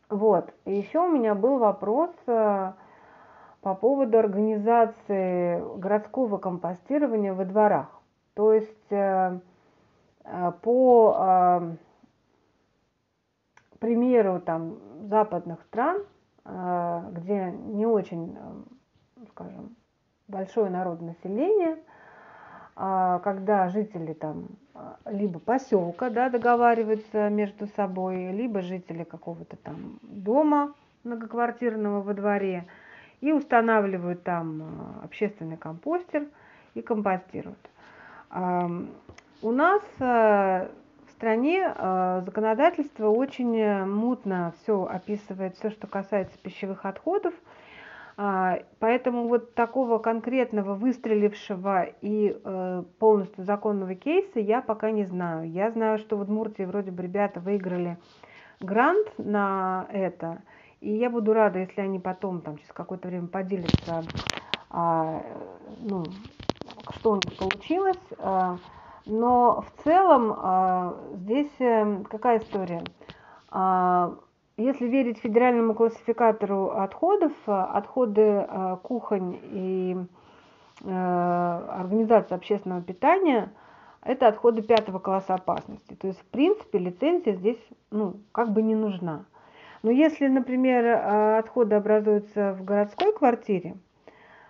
Вот. И еще у меня был вопрос э, по поводу организации городского компостирования во дворах. То есть э, э по примеру там западных стран, где не очень, скажем, большое народонаселение, а когда жители там либо поселка да, договариваются между собой, либо жители какого-то там дома многоквартирного во дворе и устанавливают там общественный компостер и компостируют. У нас стране э, законодательство очень мутно все описывает, все, что касается пищевых отходов. А, поэтому вот такого конкретного выстрелившего и э, полностью законного кейса я пока не знаю. Я знаю, что в Удмуртии вроде бы ребята выиграли грант на это. И я буду рада, если они потом, там, через какое-то время поделятся, а, ну, что у них получилось. А, но в целом здесь э, какая история? Если верить федеральному классификатору отходов, отходы а, кухонь и э, организация общественного питания – это отходы пятого класса опасности. То есть, в принципе, лицензия здесь ну, как бы не нужна. Но если, например, отходы образуются в городской квартире,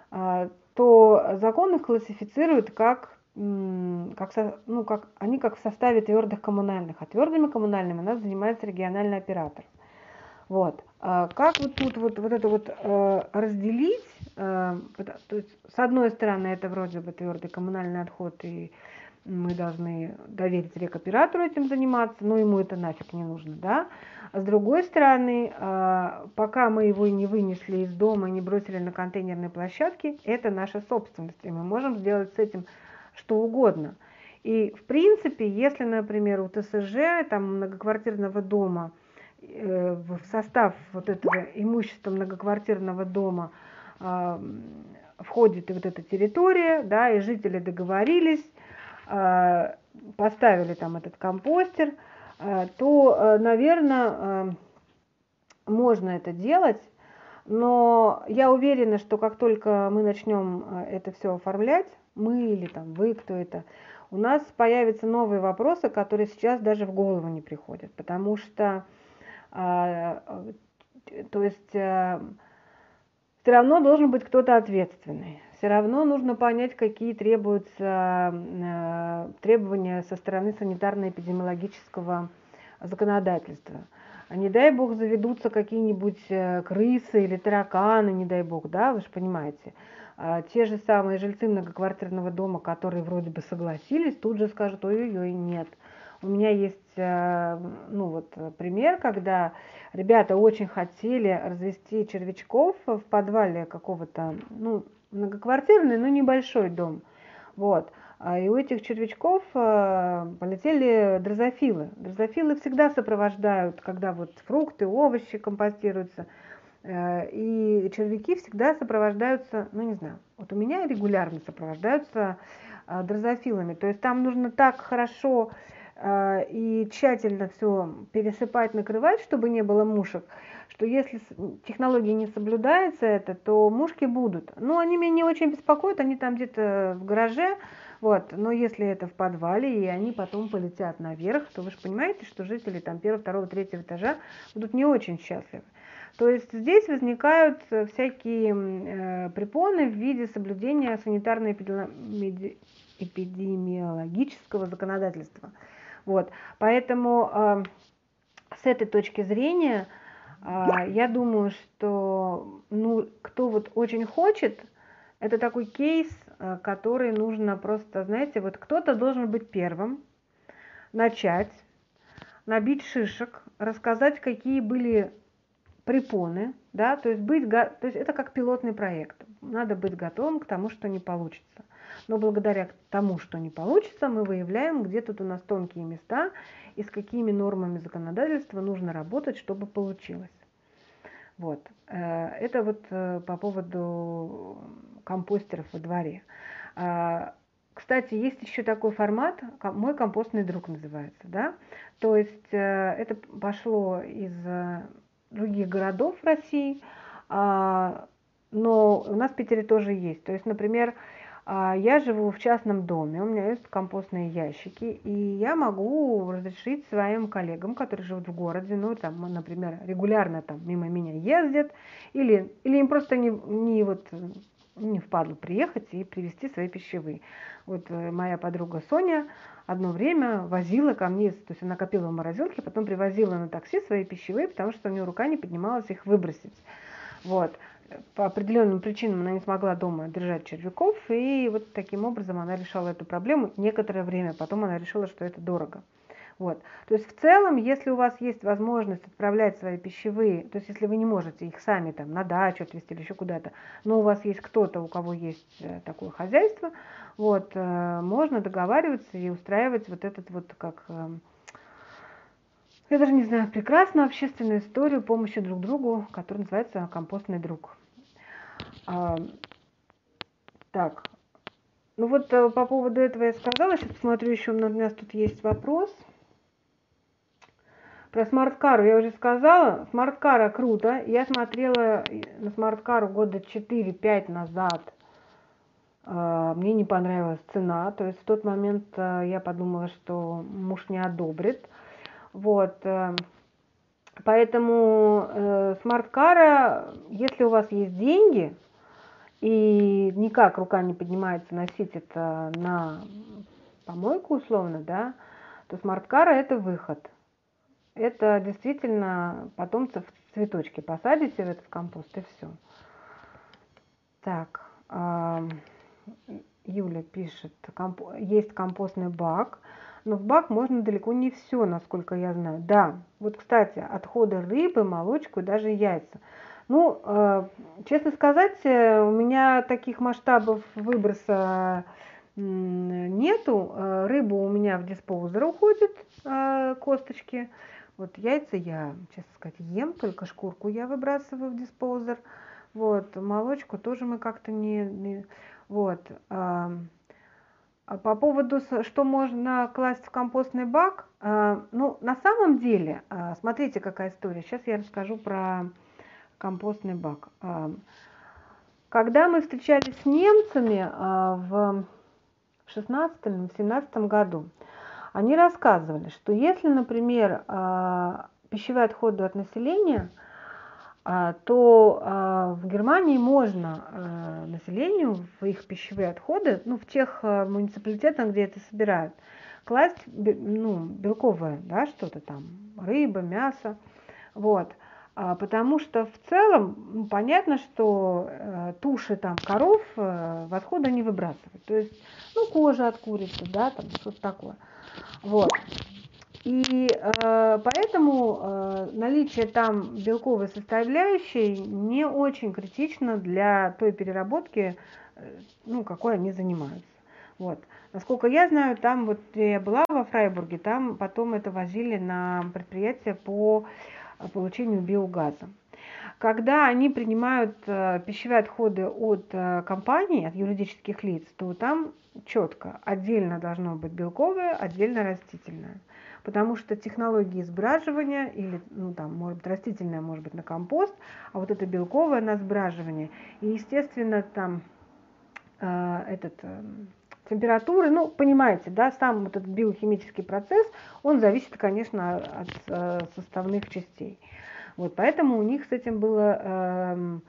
то закон их классифицирует как как, ну, как, они как в составе твердых коммунальных, а твердыми коммунальными у нас занимается региональный оператор. Вот. А как вот тут вот, вот это вот э, разделить, э, то есть с одной стороны это вроде бы твердый коммунальный отход, и мы должны доверить рекоператору этим заниматься, но ему это нафиг не нужно, да. А с другой стороны, э, пока мы его не вынесли из дома и не бросили на контейнерной площадке, это наша собственность, и мы можем сделать с этим что угодно. И в принципе, если, например, у ТСЖ, там, многоквартирного дома, в состав вот этого имущества многоквартирного дома э, входит и вот эта территория, да, и жители договорились, э, поставили там этот компостер, э, то, э, наверное, э, можно это делать, но я уверена, что как только мы начнем э, это все оформлять, мы или там вы, кто это, у нас появятся новые вопросы, которые сейчас даже в голову не приходят, потому что, а, то есть, а, все равно должен быть кто-то ответственный. Все равно нужно понять, какие требуются а, требования со стороны санитарно-эпидемиологического законодательства. А не дай бог заведутся какие-нибудь э, крысы или тараканы, не дай бог, да, вы же понимаете. А те же самые жильцы многоквартирного дома, которые вроде бы согласились, тут же скажут, ой-ой-ой, нет. У меня есть э, ну вот, пример, когда ребята очень хотели развести червячков в подвале какого-то, ну, многоквартирный, но небольшой дом. Вот. А и у этих червячков э, полетели дрозофилы. Дрозофилы всегда сопровождают, когда вот фрукты, овощи компостируются – Э, и червяки всегда сопровождаются, ну не знаю, вот у меня регулярно сопровождаются э, дрозофилами. То есть там нужно так хорошо э, и тщательно все пересыпать, накрывать, чтобы не было мушек, что если технология не соблюдается это, то мушки будут. Ну, они меня не очень беспокоят, они там где-то в гараже, вот, но если это в подвале, и они потом полетят наверх, то вы же понимаете, что жители там первого, второго, третьего этажа будут не очень счастливы. То есть здесь возникают всякие э, препоны в виде соблюдения санитарно-эпидемиологического законодательства. Вот. Поэтому э, с этой точки зрения э, я думаю, что ну, кто вот очень хочет, это такой кейс, э, который нужно просто, знаете, вот кто-то должен быть первым, начать, набить шишек, рассказать, какие были препоны, да, то есть быть, то есть это как пилотный проект. Надо быть готовым к тому, что не получится. Но благодаря тому, что не получится, мы выявляем, где тут у нас тонкие места и с какими нормами законодательства нужно работать, чтобы получилось. Вот. Э, это вот э, по поводу компостеров во дворе. А, кстати, есть еще такой формат, мой компостный друг называется, да, то есть э, это пошло из других городов России, а, но у нас в Питере тоже есть. То есть, например, я живу в частном доме, у меня есть компостные ящики, и я могу разрешить своим коллегам, которые живут в городе, ну, там, например, регулярно там мимо меня ездят, или, или им просто не, не вот не впадло приехать и привезти свои пищевые. Вот э, моя подруга Соня одно время возила ко мне, то есть она копила в морозилке, потом привозила на такси свои пищевые, потому что у нее рука не поднималась их выбросить. Вот по определенным причинам она не смогла дома держать червяков, и вот таким образом она решала эту проблему некоторое время. Потом она решила, что это дорого. Вот. То есть в целом, если у вас есть возможность отправлять свои пищевые, то есть если вы не можете их сами там на дачу отвезти или еще куда-то, но у вас есть кто-то, у кого есть э, такое хозяйство, вот, э, можно договариваться и устраивать вот этот вот как эм, я даже не знаю, прекрасную общественную историю помощи друг другу, которая называется «Компостный друг». А, так, ну вот э, по поводу этого я сказала, сейчас посмотрю еще, у нас тут есть вопрос. Про Smart Cara я уже сказала. Smart Cara круто. Я смотрела на Smart Cara года 4-5 назад. А, мне не понравилась цена. То есть в тот момент э, я подумала, что муж не одобрит. Вот. Э, поэтому Smart Cara, если у вас есть деньги, и никак рука не поднимается носить это на помойку условно, да, то Smart Cara это выход. Это действительно потомцев цветочки посадите в этот компост и все. Так, Юля пишет, есть компостный бак, но в бак можно далеко не все, насколько я знаю. Да, вот, кстати, отходы рыбы, молочку и даже яйца. Ну, э, честно сказать, э, у меня таких масштабов выброса нету. Э, рыба у меня в диспоузер уходит, косточки. Вот яйца я, честно сказать, ем, только шкурку я выбрасываю в диспоузер. Вот, молочку тоже мы как-то не, не... Вот. А по поводу, что можно класть в компостный бак, ну, на самом деле, смотрите, какая история. Сейчас я расскажу про компостный бак. А, когда мы встречались с немцами а, в 16-17 году, они рассказывали, что если, например, а, пищевые отходы от населения, то в Германии можно населению в их пищевые отходы, ну, в тех муниципалитетах, где это собирают, класть ну, белковое, да, что-то там, рыба, мясо, вот – а, потому что в целом понятно, что э, туши там коров э, в отходы не выбрасывают. То есть, ну, кожа от курицы, да, там что-то такое. Вот. И э, поэтому э, наличие там белковой составляющей не очень критично для той переработки, э, ну, какой они занимаются. Вот. Насколько я знаю, там вот я была во Фрайбурге, там потом это возили на предприятие по получению биогаза. Когда они принимают э, пищевые отходы от э, компаний, от юридических лиц, то там четко отдельно должно быть белковое, отдельно растительное. потому что технологии сбраживания, или, ну, там, может быть, растительное, может быть, на компост, а вот это белковое на сбраживание. И, естественно, там э, этот... Э, температуры, ну, понимаете, да, сам вот этот биохимический процесс, он зависит, конечно, от э, составных частей. Вот, поэтому у них с этим было э,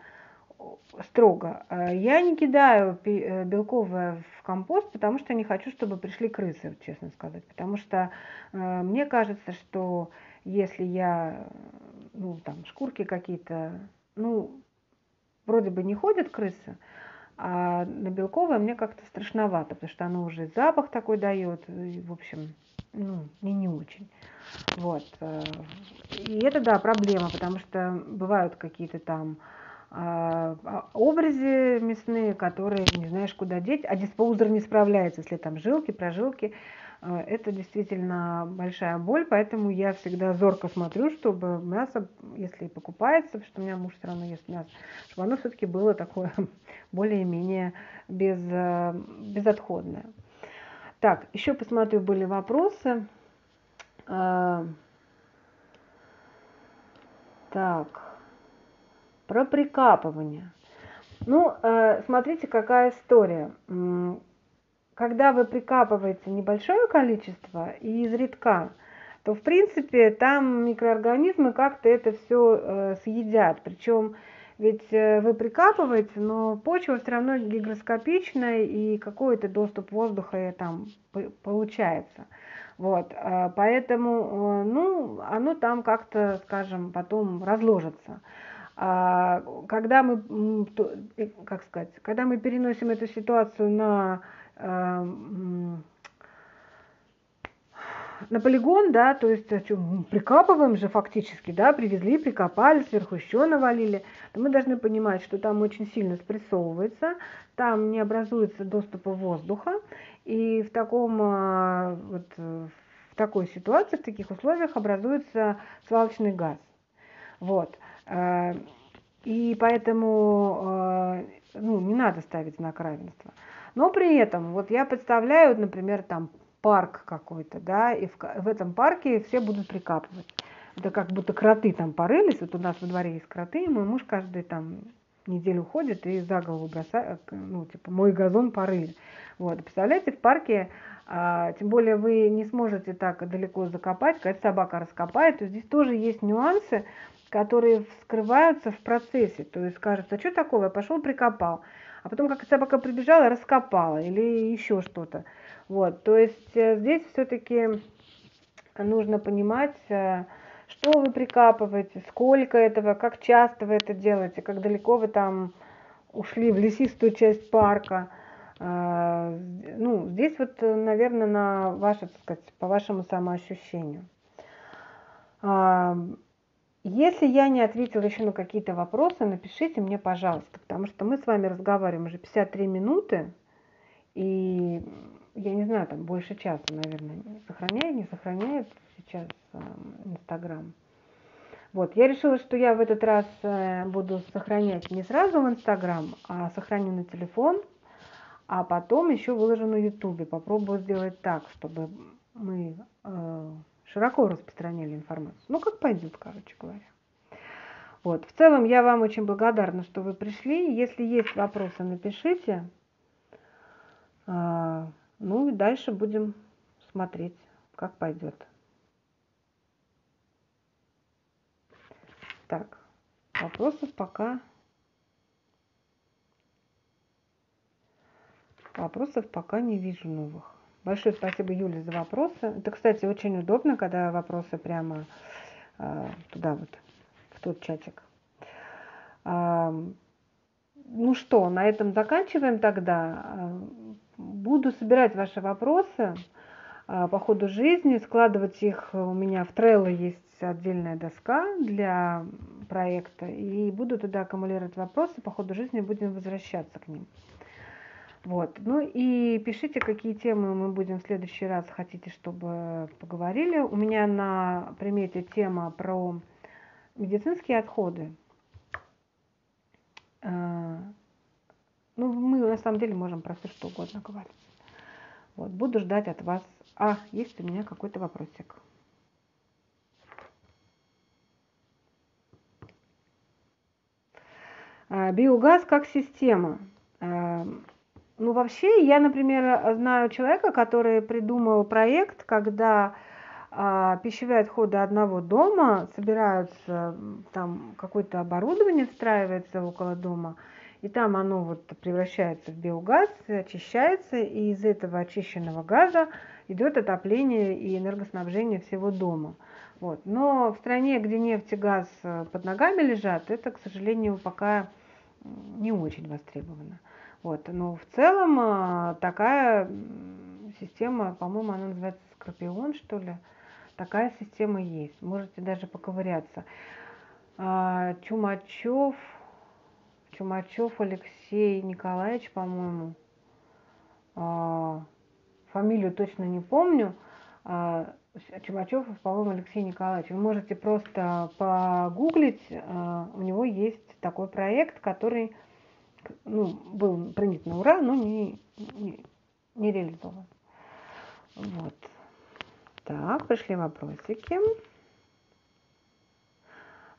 строго. Э, я не кидаю э, белковое в компост, потому что не хочу, чтобы пришли крысы, честно сказать. Потому что э, мне кажется, что если я, ну, там, шкурки какие-то, ну, вроде бы не ходят крысы, а на белковое мне как-то страшновато, потому что оно уже запах такой дает, и, в общем, ну, мне не очень. Вот. И это, да, проблема, потому что бывают какие-то там а, а, образе мясные, которые не знаешь куда деть, а диспоузер не справляется, если там жилки, прожилки. А, это действительно большая боль, поэтому я всегда зорко смотрю, чтобы мясо, если покупается, потому что у меня муж все равно ест мясо, чтобы оно все-таки было такое более-менее без, безотходное. Так, еще посмотрю, были вопросы. Так. Про прикапывание. Ну, э, смотрите, какая история. Когда вы прикапываете небольшое количество и изредка, то, в принципе, там микроорганизмы как-то это все э, съедят. Причем ведь э, вы прикапываете, но почва все равно гигроскопичная, и какой-то доступ воздуха там получается. Вот, поэтому, ну, оно там как-то, скажем, потом разложится. А, когда мы, как сказать, когда мы переносим эту ситуацию на на полигон, да, то есть прикапываем же фактически, да, привезли, прикопали, сверху еще навалили, мы должны понимать, что там очень сильно спрессовывается, там не образуется доступа воздуха, и в таком а, вот, в такой ситуации, в таких условиях образуется свалочный газ. Вот. Э, и поэтому э, ну, не надо ставить знак равенства. Но при этом, вот я представляю, например, там парк какой-то, да, и в, в этом парке все будут прикапывать. Это как будто кроты там порылись, вот у нас во дворе есть кроты, и мой муж каждый там неделю ходит и за голову бросает, ну, типа, мой газон порыли. Вот, представляете, в парке, а, тем более вы не сможете так далеко закопать, когда собака раскопает, то здесь тоже есть нюансы, которые вскрываются в процессе. То есть кажется, что такого, я пошел прикопал. А потом, как собака прибежала, раскопала или еще что-то. Вот, то есть э, здесь все-таки нужно понимать, э, что вы прикапываете, сколько этого, как часто вы это делаете, как далеко вы там ушли в лесистую часть парка. Э, ну, здесь вот, наверное, на ваше, так сказать, по вашему самоощущению. Если я не ответила еще на какие-то вопросы, напишите мне, пожалуйста, потому что мы с вами разговариваем уже 53 минуты, и я не знаю, там больше часа, наверное, сохраняет, не сохраняет сейчас эм, Инстаграм. Вот, я решила, что я в этот раз э, буду сохранять не сразу в Инстаграм, а сохраню на телефон, а потом еще выложу на Ютубе. Попробую сделать так, чтобы мы э, широко распространяли информацию. Ну, как пойдет, короче говоря. Вот. В целом, я вам очень благодарна, что вы пришли. Если есть вопросы, напишите. А, ну и дальше будем смотреть, как пойдет. Так, вопросов пока... Вопросов пока не вижу новых. Большое спасибо, Юля, за вопросы. Это, кстати, очень удобно, когда вопросы прямо э, туда вот, в тот чатик. А, ну что, на этом заканчиваем тогда. Буду собирать ваши вопросы а, по ходу жизни, складывать их. У меня в Trello есть отдельная доска для проекта, и буду туда аккумулировать вопросы. По ходу жизни будем возвращаться к ним. Вот. Ну и пишите, какие темы мы будем в следующий раз хотите, чтобы поговорили. У меня на примете тема про медицинские отходы. А, ну, мы на самом деле можем про все что угодно говорить. Вот, буду ждать от вас. А, есть у меня какой-то вопросик. А, биогаз как система. А, ну, вообще, я, например, знаю человека, который придумал проект, когда а, пищевые отходы одного дома собираются, там какое-то оборудование встраивается около дома, и там оно вот превращается в биогаз, очищается, и из этого очищенного газа идет отопление и энергоснабжение всего дома. Вот. Но в стране, где нефть и газ э, под ногами лежат, это, к сожалению, пока не очень востребовано. Вот. Но в целом э, такая система, по-моему, она называется Скорпион, что ли, такая система есть. Можете даже поковыряться. А, Чумачев, Чумачев Алексей Николаевич, по-моему, а, фамилию точно не помню, а, Чумачев, по-моему, Алексей Николаевич. Вы можете просто погуглить, у него есть такой проект, который ну, был принят на ура, но не, не, не реализован. Вот. Так, пришли вопросики.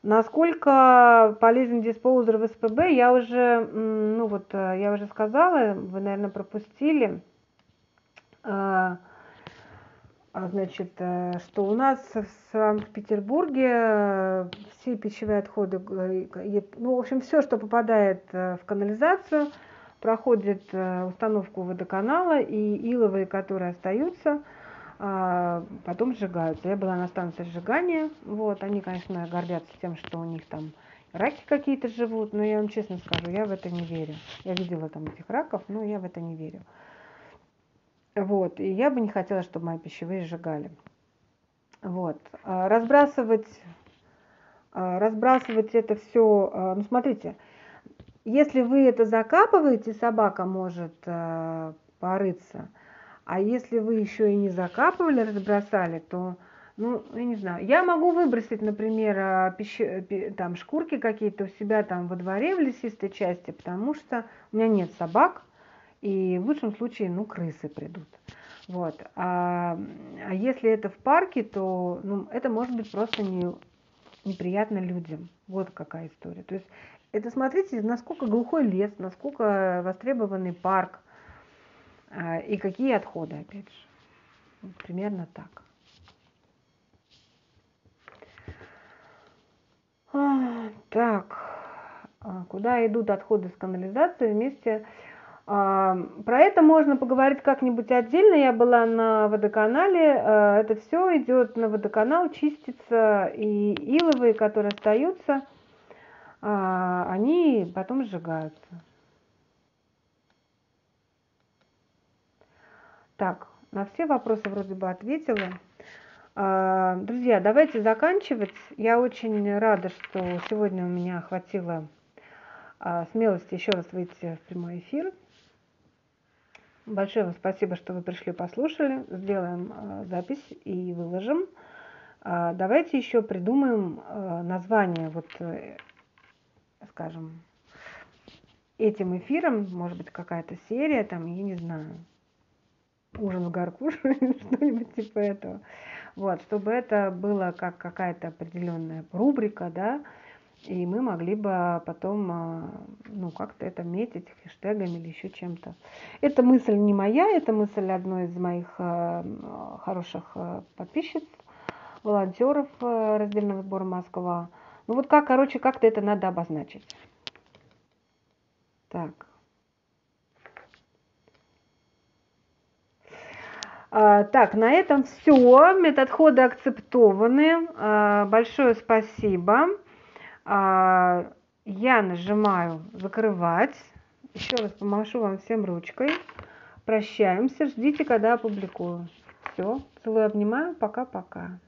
Насколько полезен диспоузер в СПБ, я уже, ну вот, э, я уже сказала, вы, наверное, пропустили. А, значит, э, что у нас в Санкт-Петербурге э, все пищевые отходы, ну, в общем, все, что попадает в канализацию, проходит установку водоканала, и иловые, которые остаются, а потом сжигаются. Я была на станции сжигания, вот, они, конечно, гордятся тем, что у них там раки какие-то живут, но я вам честно скажу, я в это не верю. Я видела там этих раков, но я в это не верю. Вот, и я бы не хотела, чтобы мои пищевые сжигали. Вот, а разбрасывать, а разбрасывать это все, а, ну, смотрите, если вы это закапываете, собака может порыться – а если вы еще и не закапывали, разбросали, то, ну, я не знаю. Я могу выбросить, например, пищи, там шкурки какие-то у себя там во дворе в лесистой части, потому что у меня нет собак, и в лучшем случае, ну, крысы придут. Вот. А, а если это в парке, то ну, это может быть просто не, неприятно людям. Вот какая история. То есть это смотрите, насколько глухой лес, насколько востребованный парк – а, и какие отходы, опять же. Примерно так. А, так, а, куда идут отходы с канализации вместе? Про это можно поговорить как-нибудь отдельно. Я была на водоканале. Это все идет на водоканал, чистится. И иловые, которые остаются, они потом сжигаются. Так, на все вопросы вроде бы ответила. А, друзья, давайте заканчивать. Я очень рада, что сегодня у меня хватило а, смелости еще раз выйти в прямой эфир. Большое вам спасибо, что вы пришли, послушали. Сделаем а, запись и выложим. Давайте еще придумаем название, вот, э, скажем, этим эфиром, может быть, какая-то серия, там, я не знаю, ужин в горкушу что-нибудь типа этого. Вот, чтобы это было как какая-то определенная рубрика, да, и мы могли бы потом, а, ну, как-то это метить хэштегами или еще чем-то. Эта мысль не моя, это мысль одной из моих а, хороших а, подписчиц, волонтеров раздельного сбора Москва. Ну вот как, короче, как-то это надо обозначить. Так. А, так, на этом все. Метод хода акцептованы. А, большое спасибо. А, я нажимаю закрывать. Еще раз помашу вам всем ручкой. Прощаемся. Ждите, когда опубликую. Все. Целую, обнимаю. Пока-пока.